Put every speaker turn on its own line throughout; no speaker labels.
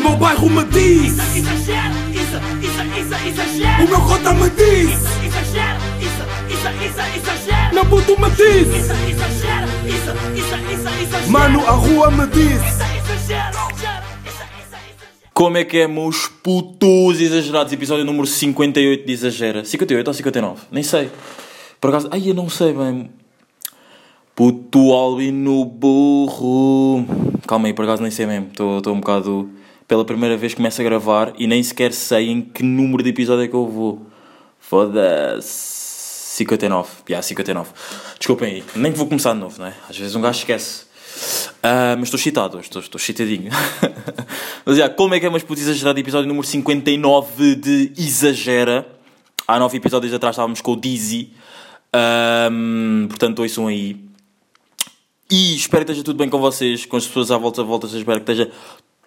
meu bairro me diz
Isso, exagero, isso, isso, isso, exagero.
O meu cota me diz
Isso, exagero, isso, isso, isso, exagero.
Meu puto me diz
Isso, exagero, isso, isso, isso, exagero.
Mano, a rua me diz
Isso, exagero.
Como é que é, meus putos exagerados? Episódio número 58 de Exagera. 58 ou 59? Nem sei. Por acaso, ai, eu não sei bem. Puto albino burro. Calma aí, por acaso nem sei mesmo. Estou um bocado. Pela primeira vez começo a gravar e nem sequer sei em que número de episódio é que eu vou. Foda-se. 59. Já, yeah, 59. Desculpem aí. Nem vou começar de novo, não é? Às vezes um gajo esquece. Ah, mas estou excitado, estou, estou excitadinho. mas já, como é que é mais puto exagerado? Episódio número 59 de Exagera. Há nove episódios atrás estávamos com o Dizzy. Ahm, portanto, ouçam aí. E espero que esteja tudo bem com vocês, com as pessoas à volta, à volta, espero que esteja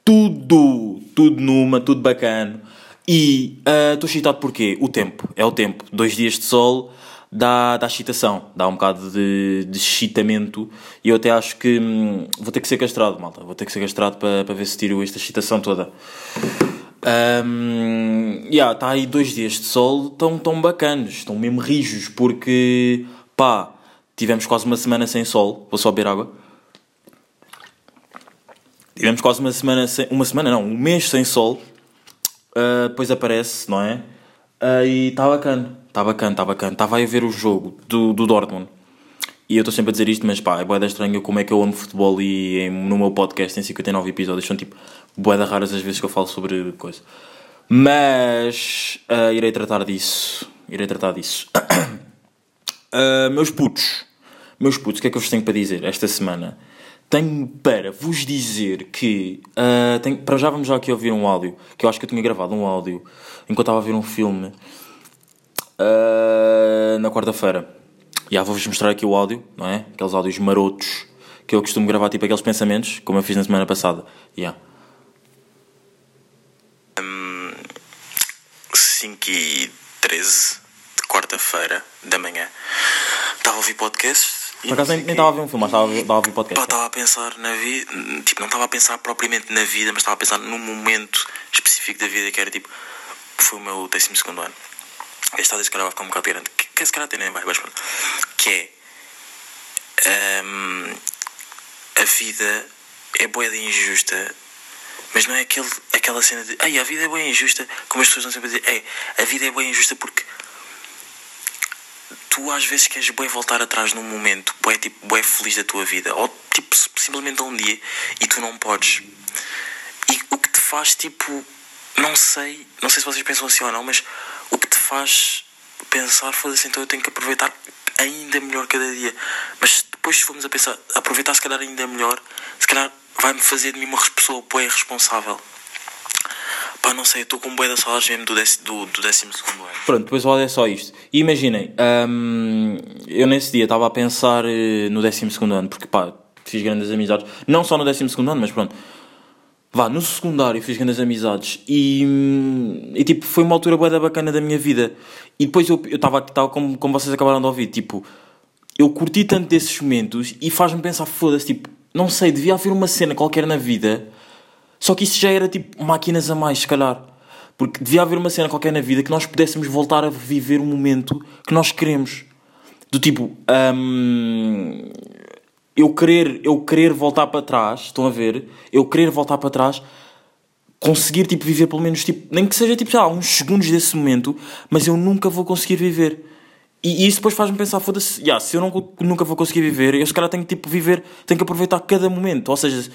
tudo, tudo numa, tudo bacana. E ah, estou excitado porque o tempo, é o tempo. Dois dias de sol dá, dá excitação, dá um bocado de, de excitamento. E eu até acho que hum, vou ter que ser castrado, malta. Vou ter que ser castrado para, para ver se tiro esta excitação toda. Um, yeah, tá aí dois dias de sol tão, tão bacanos, estão mesmo rijos, porque pá, tivemos quase uma semana sem sol. Vou só beber água. Tivemos quase uma semana sem. Uma semana não, um mês sem sol. Uh, depois aparece, não é? Uh, e está bacana, está bacana, está bacana. Estava a ver o jogo do, do Dortmund. E eu estou sempre a dizer isto, mas pá, é boeda estranha como é que eu amo futebol e em- no meu podcast tem 59 episódios, são tipo boeda raras as vezes que eu falo sobre coisa. Mas ah, irei tratar disso. Irei tratar disso. Meus putos, meus putos, o que é que eu vos tenho para dizer esta semana? Tenho para vos dizer que. ah, tenho, para já vamos já aqui ouvir um áudio, que eu acho que eu tinha gravado um áudio enquanto estava a ver um filme ah, na quarta-feira. Já vou-vos mostrar aqui o áudio, não é? Aqueles áudios marotos que eu costumo gravar, tipo aqueles pensamentos, como eu fiz na semana passada. Yeah.
5 e 13 de quarta-feira da manhã. Estava a ouvir podcasts.
Por acaso
não
nem estava a ver um filme, mas estava a ouvir podcast.
estava a pensar na vida. Tipo, não estava a pensar propriamente na vida, mas estava a pensar num momento específico da vida que era tipo. Foi o meu 12 ano. Este áudio se calhar vai ficar um bocado grande. Que, que se calhar até nem vai, mas pronto. Que é. hum, a vida é boa de injusta. Mas não é aquele, aquela cena de Ei, a vida é bem injusta, como as pessoas estão sempre a dizer, Ei, a vida é bem injusta porque tu às vezes queres bem voltar atrás num momento, bué, tipo, bué feliz da tua vida, ou tipo, simplesmente a um dia, e tu não podes. E o que te faz, tipo, não sei, não sei se vocês pensam assim ou não, mas o que te faz pensar, foda-se, então eu tenho que aproveitar ainda melhor cada dia. Mas depois, se formos a pensar, aproveitar se calhar ainda melhor, se calhar vai-me fazer de mim uma pessoa bué responsável. Pá, não sei, estou com bué da saudades mesmo do, décimo, do, do décimo segundo ano.
Pronto, depois o áudio é só isto. E imaginem, hum, eu nesse dia estava a pensar eh, no 12 ano, porque pá, fiz grandes amizades. Não só no 12 ano, mas pronto. Vá, no secundário fiz grandes amizades e, hum, e tipo, foi uma altura bué da bacana da minha vida. E depois eu estava, estava como, como vocês acabaram de ouvir, tipo, eu curti tanto desses momentos e faz-me pensar, foda-se, tipo, não sei, devia haver uma cena qualquer na vida, só que isso já era tipo máquinas a mais, se calhar. Porque devia haver uma cena qualquer na vida que nós pudéssemos voltar a viver um momento que nós queremos. Do tipo, hum, eu querer, eu querer voltar para trás, estão a ver? Eu querer voltar para trás, conseguir tipo viver pelo menos tipo, nem que seja tipo, sei lá, uns segundos desse momento, mas eu nunca vou conseguir viver. E, e isso depois faz-me pensar, foda-se, yeah, se eu não, nunca vou conseguir viver, eu se calhar tenho que tipo viver, tenho que aproveitar cada momento. Ou seja,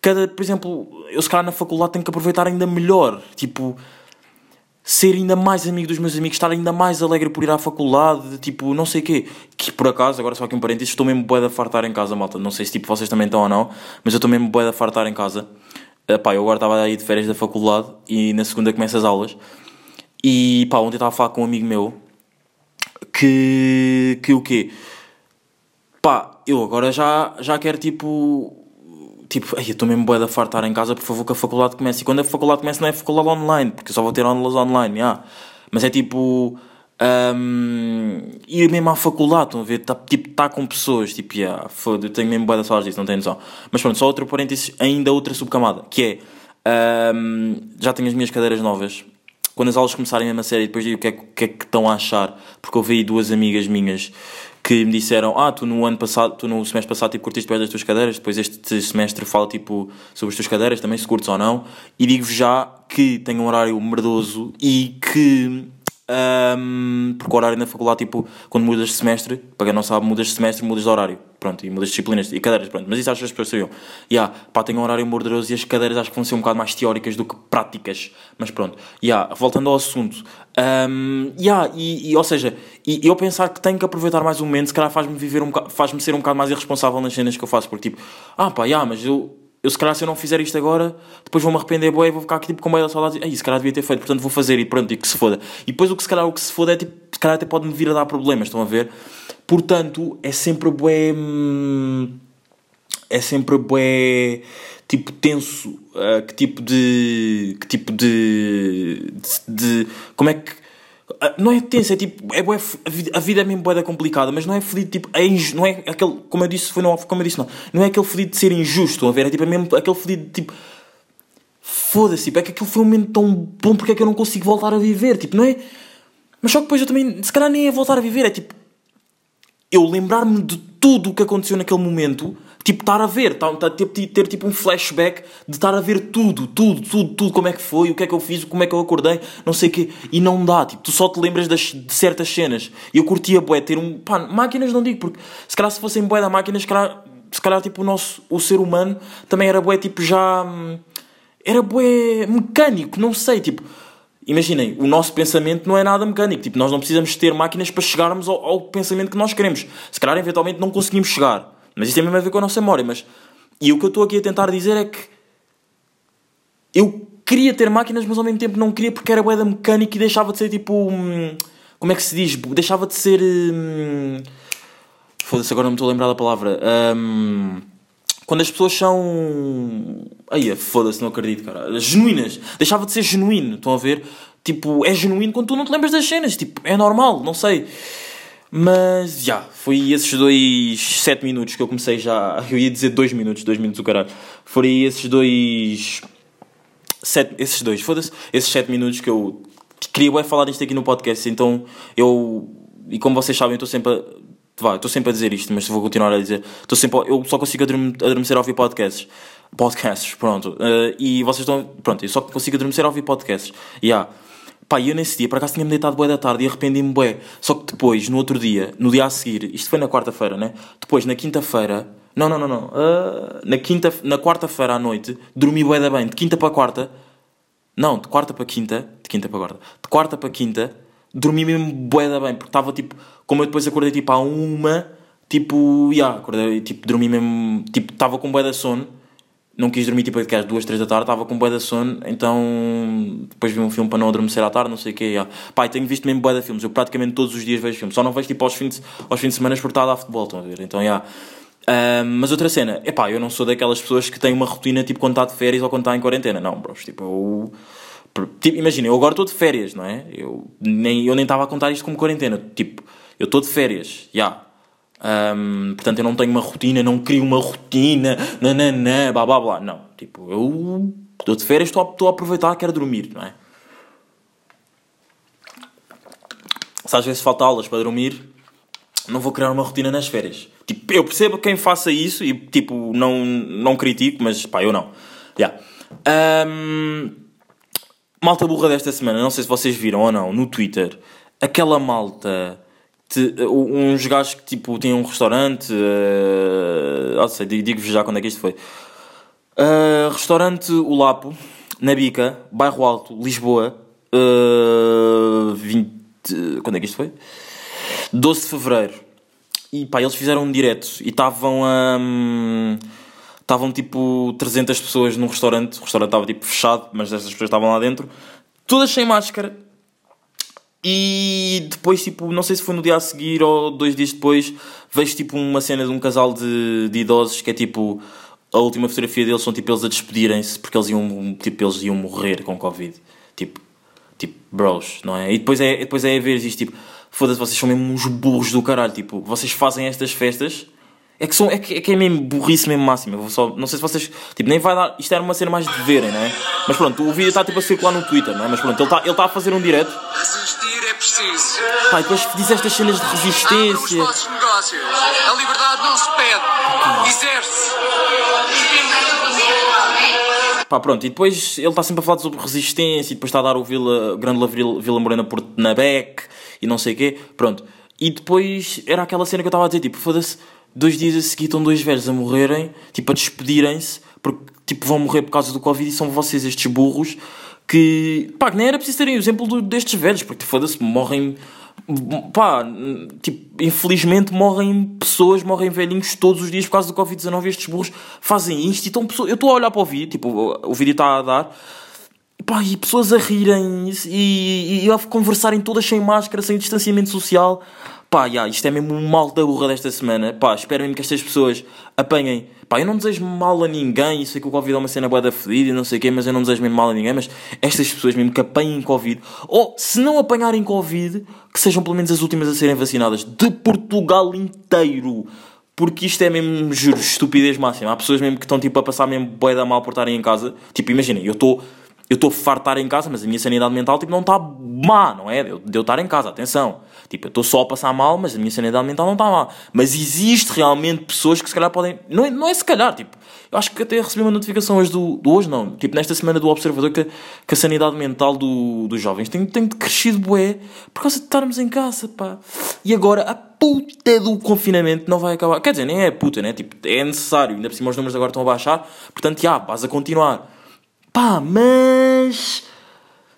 cada, por exemplo, eu se calhar na faculdade tenho que aproveitar ainda melhor, tipo, ser ainda mais amigo dos meus amigos, estar ainda mais alegre por ir à faculdade, tipo, não sei o quê. Que por acaso, agora só aqui um parênteses, estou mesmo bué de fartar em casa, malta. Não sei se tipo vocês também estão ou não, mas eu estou mesmo bué de fartar em casa. Pá, eu agora estava aí de férias da faculdade e na segunda começo as aulas. E pá, ontem estava a falar com um amigo meu que. que o quê? Pá, eu agora já, já quero tipo. Tipo, ai, eu estou mesmo bué de fartar em casa, por favor, que a faculdade comece. E quando a faculdade começa, não é faculdade online, porque eu só vou ter aulas online, já. Mas é tipo. Um, ir mesmo à faculdade, estão a ver? Tá, tipo, tá com pessoas, tipo, yeah, foda, eu tenho mesmo de saudades disso, não tenho noção. Mas pronto, só outro parênteses, ainda outra subcamada, que é. Ahm, já tenho as minhas cadeiras novas. Quando as aulas começarem a sério, depois digo o que é, que é que estão a achar. Porque eu vi duas amigas minhas que me disseram: Ah, tu no ano passado, tu no semestre passado, tipo, curtiste bem das tuas cadeiras. Depois este semestre fala, tipo, sobre as tuas cadeiras, também se curtes ou não. E digo-vos já que tenho um horário merdoso e que. ahm, porque o horário na faculdade, tipo, quando mudas de semestre, para quem não sabe, mudas de semestre, mudas de horário. Pronto, e mudas de disciplinas e cadeiras, pronto. Mas isso acho que as pessoas sabiam. Yeah, pá, tenho um horário mordoso e as cadeiras acho que vão ser um bocado mais teóricas do que práticas. Mas pronto. Yeah, voltando ao assunto. Um, yeah, e, e, ou seja, e, e eu pensar que tenho que aproveitar mais um momento, se calhar faz-me viver um faz-me ser um bocado mais irresponsável nas cenas que eu faço. Porque tipo, ah pá, yeah, mas eu, eu se calhar se eu não fizer isto agora, depois vou-me arrepender boa e vou ficar aqui tipo com meio da saudade e "Ei, se calhar devia ter feito, portanto vou fazer e pronto, e que se foda. E depois o que se calhar o que se foda é tipo, se calhar até pode-me vir a dar problemas, estão a ver? Portanto, é sempre bué. hum, É sempre bué. Tipo, tenso. ah, que tipo de. Que tipo de. de, de- como é que. Não é tenso, é tipo. É bué, a, vida, é mesmo bué da complicada, mas não é fodido, tipo. É inju, não é aquele. Como eu disse, foi off, como eu disse, não. Não é aquele fodido de ser injusto, a ver? É tipo, é mesmo aquele fodido de tipo. Foda-se, tipo, é que aquilo foi um momento tão bom porque é que eu não consigo voltar a viver, tipo, não é? Mas só que depois eu também, se calhar nem é voltar a viver, é tipo, eu lembrar-me de tudo o que aconteceu naquele momento, tipo, estar a ver, tá, tá, ter, ter tipo um flashback de estar a ver tudo, tudo, tudo, tudo, como é que foi, o que é que eu fiz, como é que eu acordei, não sei o quê, e não dá, tipo, tu só te lembras das, de certas cenas. E eu curtia, bué, ter um, pá, máquinas não digo, porque se calhar se fossem bué da máquina, se calhar, se calhar, tipo, o nosso, o ser humano também era bué, tipo, já, hum, era bué mecânico, não sei, tipo, Imaginem, o nosso pensamento não é nada mecânico. Tipo, nós não precisamos ter máquinas para chegarmos ao, ao pensamento que nós queremos. Se calhar, eventualmente, não conseguimos chegar. Mas isso tem mesmo a ver com a nossa memória. Mas... E o que eu estou aqui a tentar dizer é que eu queria ter máquinas, mas ao mesmo tempo não queria porque era bué da mecânica e deixava de ser tipo. hum, Como é que se diz? Deixava de ser. hum, Foda-se, agora não me estou a lembrar da palavra. Hum, quando as pessoas são. Aí, foda-se, não acredito, cara. Genuínas. Deixava de ser genuíno, estão a ver? Tipo, é genuíno quando tu não te lembras das cenas. Tipo, é normal, não sei. Mas, já, foi esses dois 7 minutos que eu comecei já. Eu ia dizer 2 minutos, 2 minutos o caralho. Foi esses dois. Sete, esses dois, foda-se. Esses 7 minutos que eu queria bué falar isto aqui no podcast. Então, eu. E como vocês sabem, eu estou sempre a. Vá, estou sempre a dizer isto, mas vou continuar a dizer. Estou sempre a- eu só consigo adorme- adormecer a ouvir podcasts. Podcasts, pronto. Eh, e vocês estão. Pronto, eu só consigo adormecer a ouvir podcasts. E yeah. Pá, eu nesse dia, por acaso tinha-me deitado bué da tarde e arrependi-me bué. Só que depois, no outro dia, no dia a seguir, isto foi na quarta-feira, né? Depois, na quinta-feira, não, não, não, não. ah, na quinta, na quarta-feira à noite, dormi bué da bem. De quinta para quarta, não, de quarta para quinta, de quinta para quarta, de quarta para quinta, dormi mesmo bué da bem, porque estava tipo, como eu depois acordei tipo à uma, tipo, já, acordei, tipo, dormi mesmo, tipo, estava com bué da sono, não quis dormir tipo às duas, três da tarde, estava com bué da sono, então depois vi um filme para não adormecer à tarde, não sei o quê, já. Pá, e tenho visto mesmo bué de filmes, eu praticamente todos os dias vejo filmes, só não vejo tipo aos fins de, aos fins de semana porque está a dar futebol, estão a ver, então já. Ahm, mas outra cena, epá, eu não sou daquelas pessoas que têm uma rotina tipo quando está de férias ou quando está em quarentena, não, bros, tipo, eu... Tipo, imagina, eu agora estou de férias, não é? Eu nem eu nem estava a contar isto como quarentena. Tipo, eu estou de férias, já. Ahm, portanto, eu não tenho uma rotina, não crio uma rotina, nananã, blá blá blá. Não, tipo, eu estou de férias, estou a, estou a aproveitar, quero dormir, não é? Se às vezes falta aulas para dormir, não vou criar uma rotina nas férias. Tipo, eu percebo quem faça isso e, tipo, não, não critico, mas pá, eu não. Já. Ahm, malta burra desta semana, não sei se vocês viram ou não, no Twitter, aquela malta, de, uns gajos que tipo têm um restaurante, uh, não sei, digo-vos já quando é que isto foi. Uh, restaurante O Lapo, na Bica, Bairro Alto, Lisboa, uh, 20. Quando é que isto foi? 12 de Fevereiro. E pá, eles fizeram um direto e estavam a. Estavam tipo 300 pessoas num restaurante. O restaurante estava tipo fechado, mas essas pessoas estavam lá dentro. Todas sem máscara. E depois, tipo, não sei se foi no dia a seguir ou dois dias depois, vejo tipo uma cena de um casal de, de idosos que é tipo. A última fotografia deles são tipo eles a despedirem-se porque eles iam, tipo, eles iam morrer com Covid. Tipo, tipo, bros, não é? E depois é, depois é a ver isto, tipo, foda-se, vocês são mesmo uns burros do caralho. Tipo, vocês fazem estas festas É que, são, é, que, é que é mesmo burrice mesmo máxima. Eu só, não sei se vocês. Tipo, nem vai dar. Isto era uma cena mais de verem, não é? Mas pronto, o vídeo está tipo a circular no Twitter, não é? Mas pronto, ele está ele tá a fazer um direto.
Resistir é preciso.
E depois diz estas cenas de
Abra os
resistência.
vossos negócios. A liberdade não se pede. Exerce.
Pá, pronto, e depois ele está sempre a falar sobre resistência e depois está a dar o Vila, o grande Vila, Vila Morena por na Beck e não sei o quê. Pronto. E depois era aquela cena que eu estava a dizer, tipo, foda-se, dois dias a seguir estão dois velhos a morrerem, tipo, a despedirem-se, porque, tipo, vão morrer por causa do Covid e são vocês, estes burros, que, pá, nem era preciso terem o exemplo destes velhos, porque, foda-se, morrem, pá, tipo, infelizmente morrem pessoas, morrem velhinhos todos os dias por causa do Covid-19 e estes burros fazem isto e estão pessoas, eu estou a olhar para o vídeo, tipo, o vídeo está a dar, Pá, e pessoas a rirem e, e, e a conversarem todas sem máscara, sem distanciamento social. Pá, já, isto é mesmo um mal da burra desta semana. Pá, espero mesmo que estas pessoas apanhem. Pá, eu não desejo mal a ninguém. Eu sei que o Covid é uma cena boa da fedida e não sei o quê, mas eu não desejo mesmo mal a ninguém. Mas estas pessoas mesmo que apanhem Covid, ou se não apanharem Covid, que sejam pelo menos as últimas a serem vacinadas de Portugal inteiro. Porque isto é mesmo, juro, estupidez máxima. Há pessoas mesmo que estão tipo a passar mesmo bué da mal por estarem em casa. Tipo, imaginem, eu estou eu estou farto de estar em casa, mas a minha sanidade mental tipo, não está má, não é? De eu, de eu estar em casa, atenção. Tipo, eu estou só a passar mal, mas a minha sanidade mental não está má. Mas existe realmente pessoas que se calhar podem. Não é, não é se calhar, tipo. Eu acho que até recebi uma notificação hoje do, do hoje, não. Tipo, nesta semana do Observador que, que a sanidade mental do, dos jovens tem, tem crescido bué por causa de estarmos em casa, pá. E agora a puta do confinamento não vai acabar. Quer dizer, nem é puta, né? Tipo, é necessário. Ainda por cima os números agora estão a baixar. Portanto, já, vais a continuar. Pá, mas.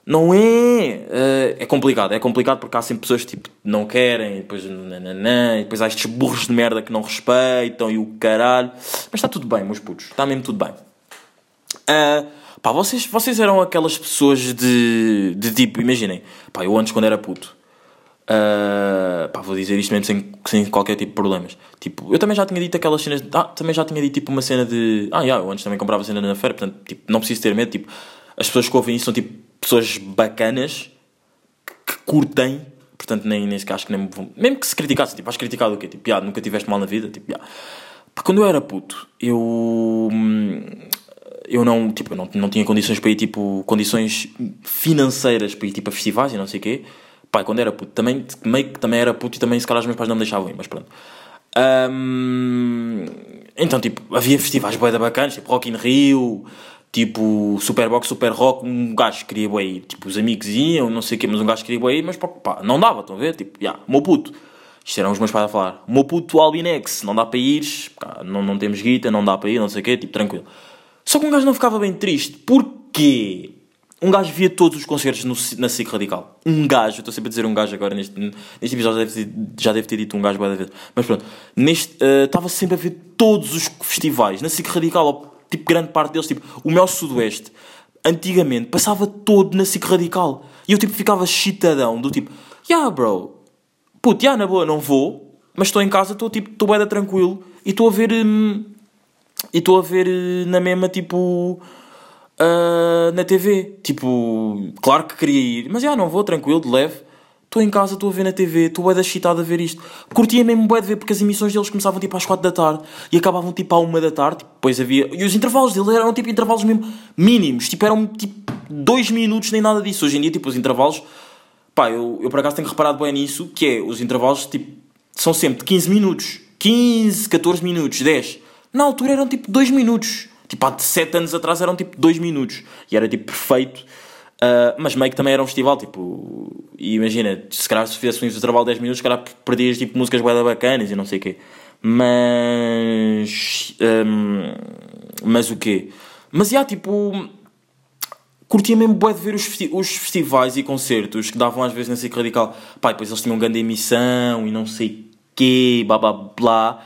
Não é. eh, é complicado. É complicado porque há sempre pessoas que tipo, não querem, e depois. Nananã, e depois há estes burros de merda que não respeitam e o caralho. Mas está tudo bem, meus putos. Está mesmo tudo bem. Ah, pá, vocês, vocês eram aquelas pessoas de, de tipo, imaginem, pá, eu antes quando era puto, ah, pá, vou dizer isto mesmo sem, sem qualquer tipo de problemas. Tipo, eu também já tinha dito aquelas cenas, de- ah, também já tinha dito tipo uma cena de, ah, já, eu antes também comprava cena na feira, portanto, tipo, não preciso ter medo, tipo, as pessoas que ouvem isso são tipo pessoas bacanas que curtem, portanto, nem, nem sequer acho que nem mesmo que se criticasse, tipo, vais criticar do quê? Tipo, já, nunca tiveste mal na vida, tipo, já. Pá, quando eu era puto, eu. hum, Eu não, tipo, eu não, não tinha condições para ir, tipo, condições financeiras para ir, tipo, a festivais e não sei o quê. Pá, quando era puto, também, meio que também era puto e também, se calhar, os meus pais não me deixavam ir, mas pronto. Hum, então, tipo, havia festivais bué da bacanas, tipo, Rock in Rio, tipo, Superbox, Super Rock, um gajo queria bué ir, tipo, os amigos iam, não sei o quê, mas um gajo queria bué ir, mas pá, não dava, estão a ver? Tipo, já, o meu puto. Isto eram os meus pais a falar. Meu puto Albinex, não dá para ir, pá, não, não temos guita, não dá para ir, não sei o quê, tipo, tranquilo. Só que um gajo não ficava bem triste. Porquê? Um gajo via todos os concertos no, na SIC Radical. Um gajo, estou sempre a dizer um gajo agora neste, neste episódio, já deve ter, já deve ter dito um gajo várias vezes. Mas pronto, eh, estava sempre a ver todos os festivais na SIC Radical, ou, tipo, grande parte deles, tipo, o meu Sudoeste, antigamente, passava todo na SIC Radical. E eu, tipo, ficava chitadão, do tipo, yeah, bro, puto, yeah, na boa, não vou, mas estou em casa, estou, tipo, estou bem tranquilo, e estou a ver... hum, e estou a ver eh, na mesma, tipo, ah, na TV. Tipo, claro que queria ir, mas já não vou, tranquilo, de leve. Estou em casa, estou a ver na TV, estou bué da excitado a ver isto. Curtia mesmo bué de ver, porque as emissões deles começavam tipo às 4 da tarde e acabavam tipo à 1 da tarde. Tipo, depois havia... E os intervalos deles eram tipo intervalos mesmo mínimos. Tipo, eram tipo 2 minutos, nem nada disso. Hoje em dia, tipo, os intervalos... Pá, eu, eu por acaso tenho reparado bem nisso, que é, os intervalos, tipo, são sempre de 15 minutos. 15, 14 minutos, 10. Na altura eram tipo 2 minutos. Tipo, há 7 anos atrás eram tipo 2 minutos. E era tipo perfeito. Ah, mas meio que também era um festival, tipo... E imagina, se calhar se fizesse um intervalo de 10 minutos, se calhar perdias tipo músicas bué bacanas e não sei o quê. Mas... hum, mas o quê? Mas, já, tipo curtia mesmo bué de ver os, festi- os festivais e concertos que davam às vezes na SIC Radical. Pá, e depois eles tinham grande emissão e não sei quê, blá blá blá.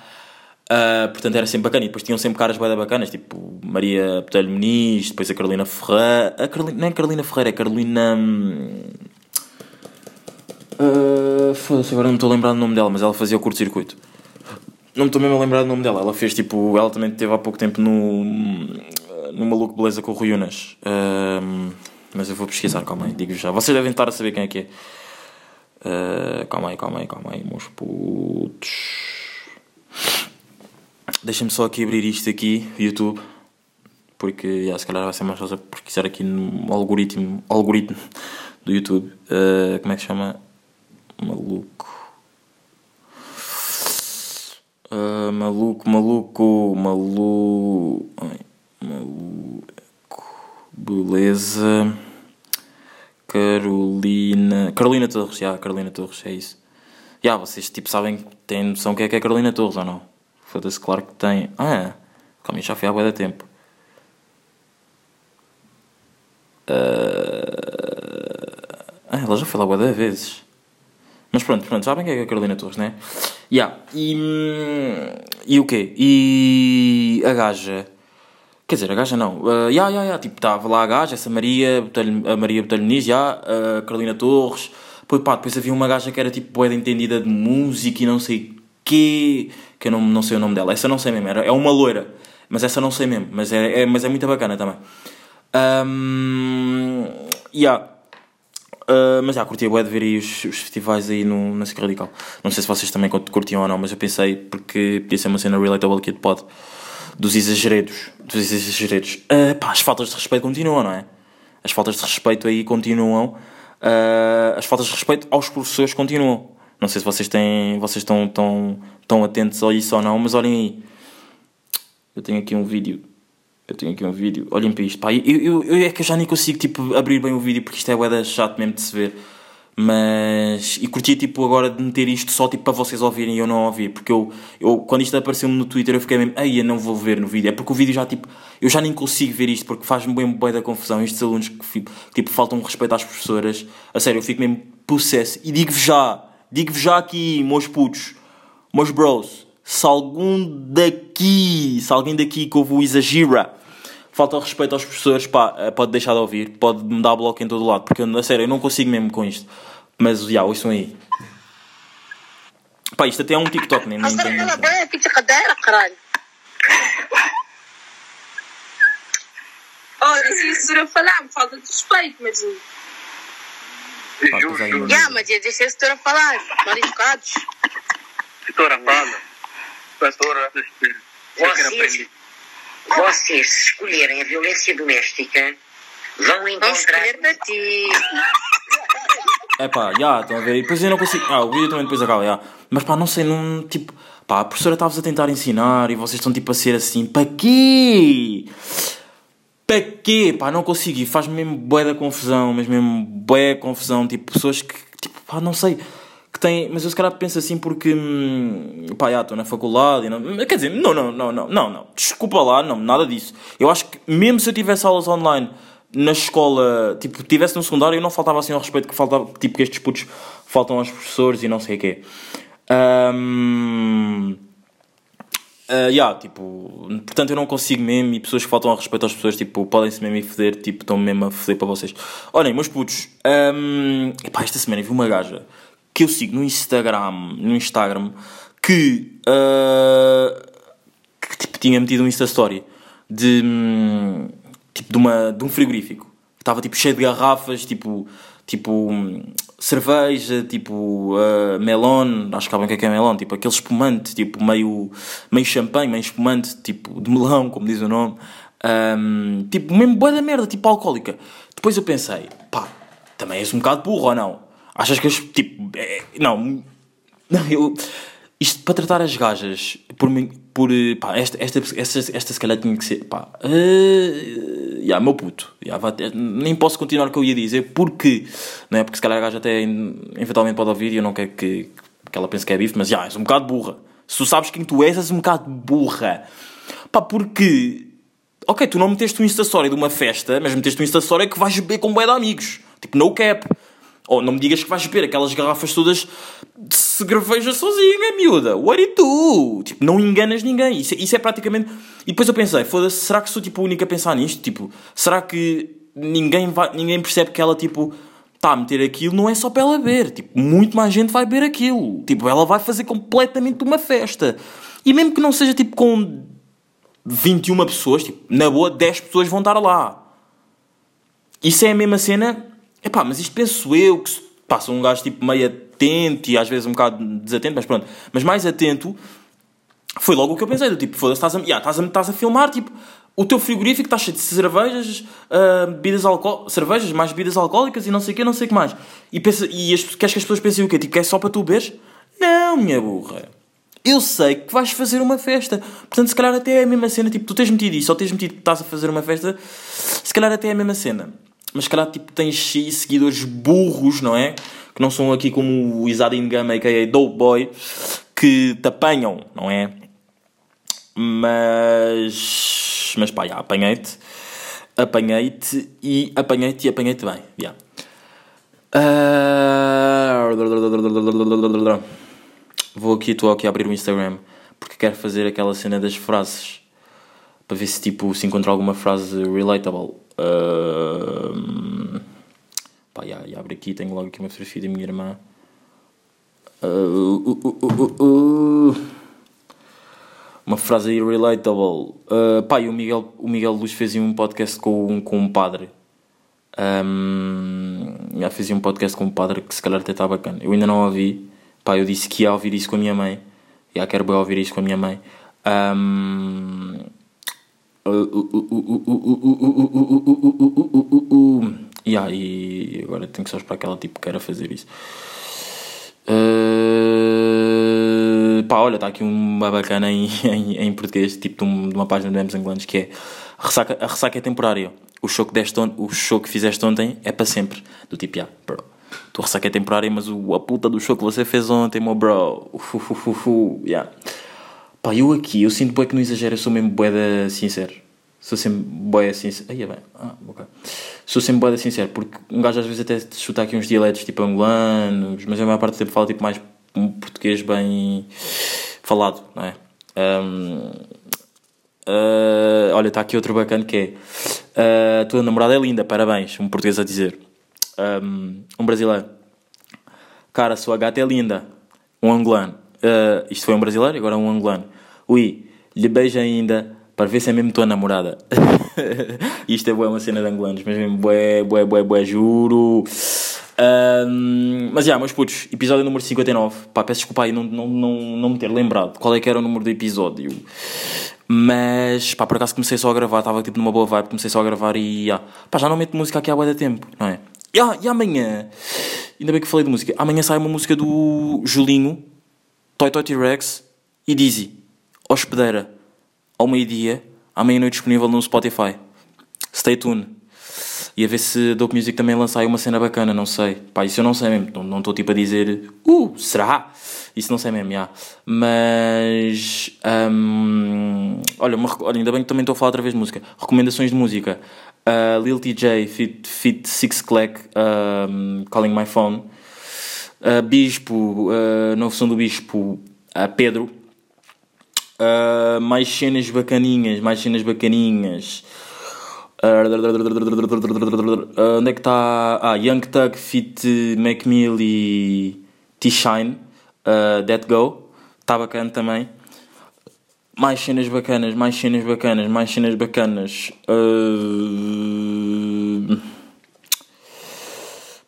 Ah, portanto era sempre bacana. E depois tinham sempre caras da bacanas, tipo Maria Botelho Muniz, depois a Carolina Ferreira. A Carolina, não é Carolina Ferreira, é Carolina. ah, Foda-se, agora não me estou a lembrar do nome dela, mas ela fazia o curto-circuito. Não me estou mesmo a lembrar do nome dela. Ela fez tipo. Ela também esteve há pouco tempo no. No Maluco Beleza com o Rui Unas. Ahm, mas eu vou pesquisar, calma aí, digo já. Vocês devem estar a saber quem é que é. Ah, calma aí, calma aí, calma aí, meus putos. Deixa-me só aqui abrir isto aqui, YouTube. Porque já, se calhar vai ser mais fácil pesquisar aqui no algoritmo, algoritmo do YouTube. Uh, como é que se chama? Maluco. Uh, maluco, maluco, maluco. Beleza. Carolina. Carolina Torres, já, Carolina Torres, é isso. Já, vocês tipo sabem, têm noção o que é que é Carolina Torres ou não? Foda-se, claro que tem. Ah. Calma, já foi há da tempo. Uh... Ah, ela já foi lá da vezes. Mas pronto, pronto, sabem o que é a Carolina Torres, né? Yeah. E, hum, e o quê? E a gaja. Quer dizer, a gaja não. Uh, yeah, yeah, yeah. Tipo, estava lá a gaja, essa Maria, a Maria Botelho Muniz, yeah, a Carolina Torres. Depois, pá, depois havia uma gaja que era tipo boeda entendida de música e não sei quê. Que eu não, não sei o nome dela. Essa não sei mesmo. É uma loira. Mas essa não sei mesmo. Mas é, é- mas é muito bacana também. Um, yeah. Uh, mas já curti bué de ver aí os, os festivais aí no, na SIC Radical. Não sei se vocês também curtiam ou não, mas eu pensei porque podia ser uma cena relatable que pode dos exageredos. Dos exageredos. Uh, pá, as faltas de respeito continuam, não é? As faltas de respeito aí continuam. Uh, as faltas de respeito aos professores continuam. Não sei se vocês têm. Vocês estão tão, tão atentos a isso ou não, mas olhem aí. Eu tenho aqui um vídeo. Eu tenho aqui um vídeo. Olhem para isto. Pá, eu, eu, eu- é que já nem consigo tipo, abrir bem o vídeo porque isto é bué da chato mesmo de se ver. Mas. E curti tipo agora de meter isto só tipo para vocês ouvirem e eu não ouvir. Porque eu, eu quando isto apareceu-me no Twitter eu fiquei mesmo. Ei, eu não vou ver no vídeo. É porque o vídeo já tipo. Eu já nem consigo ver isto porque faz-me bem bué da confusão. Estes alunos que tipo, faltam respeito às professoras. A sério, eu fico mesmo possesso. E digo-vos já digo-vos já aqui, meus putos, meus bros, se algum daqui, se alguém daqui que ouve o Exagira, falta respeito aos professores, pá, eh, pode deixar de ouvir, pode me dar bloco em todo lado, porque eu, a sério, eu não consigo mesmo com isto. Mas, já, yeah, ouçam aí. Pá, isto até é um TikTok, nem, nem,
nem, nem. Oh, isso eu falar, me falta de respeito, mas mas deixa a senhora falar, mal educados.
Doutora, fala. Pastora.
Vocês, vocês, se escolherem a violência doméstica, vão encontrar.
escolher para ti.
É pá, já, estão a ver. E depois eu não consigo. Ah, o vídeo também depois acaba, já. Mas pá, não sei, não. Tipo, pá, a professora estava-vos a tentar ensinar e vocês estão tipo a ser assim. Para quê? Para quê? Pá, não consigo. E faz-me mesmo bué da confusão, mas mesmo bué confusão. Tipo, pessoas que, tipo, pá, não sei. Que têm. Mas eu se calhar penso assim porque. hum, Pá, já, estou na faculdade não. Quer dizer, não, não, não, não, não, não. Desculpa lá, não, nada disso. Eu acho que mesmo se eu tivesse aulas online na escola, tipo, tivesse no secundário, eu não faltava assim ao respeito que faltava, tipo, que estes putos faltam aos professores e não sei o quê. Ahm, ah, yeah, tipo, portanto eu não consigo mesmo e pessoas que faltam ao respeito às pessoas, tipo, podem-se mesmo ir foder, tipo, estão mesmo a foder para vocês. Olhem, meus putos, um, epá, esta semana vi uma gaja que eu sigo no Instagram, no Instagram, que, ah, que tipo, tinha metido um Insta Story de, hum, tipo, de, uma, de um frigorífico. que Estava tipo cheio de garrafas, tipo, tipo hum, cerveja, tipo ah, melon, acho que sabem o que é que é melon, tipo aquele espumante, tipo meio, meio champanhe, meio espumante, tipo de melão, como diz o nome. Hum, tipo, mesmo boa da merda, tipo alcoólica. Depois eu pensei, pá, também és um bocado burro ou não? Achas que as, tipo, é- não, não, eu. Isto para tratar as gajas, por mim, por. eh, pá, esta, esta, esta, esta se calhar tinha que ser. pá. Uh, yeah, meu puto. Yeah, ter- nem posso continuar o que eu ia dizer, porque. Não é? Porque se calhar a gaja até eventualmente pode ouvir e eu não quero que, que ela pense que é bife, mas já, és um bocado burra. Se tu sabes quem tu és, és um bocado burra. Pá, porque. Ok, tu não meteste um Insta Story de uma festa, mas meteste um Insta Story que vais beber com bué de amigos. Tipo, no cap. Ou não me digas que vais beber aquelas garrafas todas de cerveja sozinha, miúda. What it do? Tipo, não enganas ninguém. Isso, isso é praticamente... E depois eu pensei, foda-se, será que sou tipo a única a pensar nisto? Tipo, será que ninguém, vai, ninguém percebe que ela, tipo, está a meter aquilo não é só para ela beber. Tipo, muito mais gente vai beber aquilo. Tipo, ela vai fazer completamente uma festa. E mesmo que não seja, tipo, com 21 pessoas, tipo, na boa, 10 pessoas vão estar lá. Isso é a mesma cena. Epá, mas isto penso eu que se passa um gajo tipo meio atento e às vezes um bocado desatento, mas pronto. Mas mais atento, Foi logo o que eu pensei, do tipo, foda-se, estás a, yeah, estás, a, estás a filmar, tipo, o teu frigorífico está cheio de cervejas, ah, bebidas alcoólicas, cervejas, mais bebidas alcoólicas e não sei o quê, não sei o que mais. E, pensa, e as, queres que as pessoas pensem o quê? Tipo, que é só para tu beberes? Não, minha burra. Eu sei que vais fazer uma festa. Portanto, se calhar até é a mesma cena. Tipo, tu tens metido isso, ou tens metido que estás a fazer uma festa, se calhar até é a mesma cena. Mas se calhar, tipo, tens seguidores burros, não é? Que não são aqui como o Isadin Gama, a.k.a. Boy, que te apanham, não é? Mas. Mas pá, já, apanhei-te. Apanhei-te e apanhei-te e apanhei-te bem. já. Ah, Vou aqui, estou aqui a abrir o Instagram porque quero fazer aquela cena das frases para ver se tipo se encontro alguma frase relatable. Ah, pá, já abro aqui, tenho logo aqui uma fotografia da minha irmã. Ah, uh, uh, uh, uh, uh. Uma frase aí relatable. Uh, pá, e o Miguel, o Miguel Luz fez um podcast com, com um padre. Um, já fez um podcast com um padre que se calhar até está bacana. Eu ainda não ouvi. Pá, eu disse que ia ouvir isso com a minha mãe. Já quero bem ouvir isso com a minha mãe. Um, yeah, e agora tenho que só esperar que ela tipo queira fazer isso. Uh, pá, olha, está aqui uma bacana em, em, em português, tipo de, um- de uma página do M's Anglanos, que é a ressaca, a ressaca é temporária. O show, que deste on- o show que fizeste ontem é para sempre. Do tipo, yeah, bro. Tu ressaca é temporária, mas o, a puta do show que você fez ontem, meu bro. Ufu, ufu, ufu, ufu, yeah. Pá, eu aqui, eu sinto bué que não exagero, eu sou mesmo bué da sincero. Sou sempre bué sincero. Aí é bem, ah, ok. Sou sempre bué da sincero, porque um gajo às vezes até chuta aqui uns dialetos tipo angolanos, mas a maior parte do tempo fala tipo mais um português bem falado, não é? Ahm, ah, olha, está aqui outro bacana que é ah, a tua namorada é linda, parabéns, um português a dizer. Ahm, um brasileiro. Cara, a sua gata é linda. Um angolano. Ah, isto foi um brasileiro, agora um angolano. Ui, lhe beija ainda para ver se é mesmo tua namorada. isto é bué uma cena de angolanos, mas mesmo bué, bué, bué, bué, juro. Ahm, mas já, meus putos, episódio número 59. Pá, peço desculpa aí não, não, não, não me ter lembrado qual é que era o número do episódio. Mas, pá, por acaso comecei só a gravar, estava tipo numa boa vibe, comecei só a gravar e, já, pá, já não meto música aqui há bué de tempo, não é? E, ah, e amanhã, ainda bem que falei de música, amanhã sai uma música do Julinho, Toy Toy T-Rex e Dizzy, Hospedeira, ao meio-dia, à meia-noite disponível no Spotify. Stay tuned. E a ver se Dope Music também lança aí uma cena bacana, não sei. Pá, isso eu não sei mesmo. Não- estou tipo a dizer, uh, será? Isso não sei mesmo, já. Mas, hum, olha, uma, olha, ainda bem que também estou a falar outra vez de música. Recomendações de música. Uh, Lil TJ, Fit, fit Six Clack, um, Calling My Phone. Uh, Bispo, uh, novo som do Bispo, uh, Pedro. Uh, mais cenas bacaninhas, mais cenas bacaninhas. Uh, onde é que está? Ah, Young Thug, Fit Mac Mill e T-Shine, uh, That Go. Está bacana também. Mais cenas bacanas, mais cenas bacanas, mais cenas bacanas. Uh...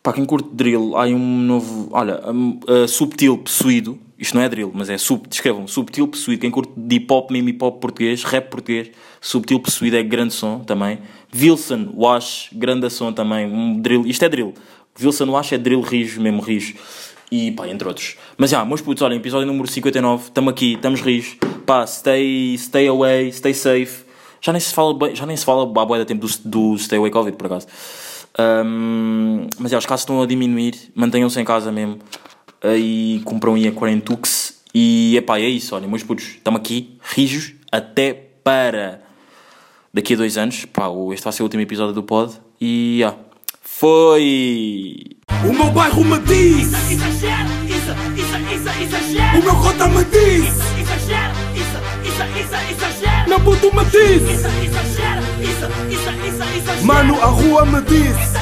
Para quem curte drill, há um novo. Olha, uh, Subtil Possuído. Isto não é drill, mas é sub. Descrevam, Subtil Possuído. Quem curte de hip hop, mesmo hip hop português, rap português. Subtil Possuído é grande som também. Wilson Wash, grande som também. Um drill. Isto é drill. Wilson Wash é drill rijo, mesmo rijo. E pá, entre outros. Mas já, meus putos, olhem, episódio número 59. Estamos aqui, estamos rijos. Pá, stay, stay away, stay safe. Já nem se fala, bem- já nem se fala há boa tempo do, do Stay Away Covid, por acaso. Ahm, mas já, os casos estão a diminuir. Mantenham-se em casa mesmo. Aí compram aí a Quarentux. E epá, é isso, olhem, meus putos, estamos aqui, rijos, até para daqui a dois anos. Pá, o- este vai ser o último episódio do pod. E já, foi!
O meu bairro me diz,
Exagero, isso, isso, isso, exagero.
o meu cota me diz,
isso, isso, isso, exagero.
puto me diz,
Isso, exagero, isso, isso, isso, exagero.
mano, a rua me diz.
Isso,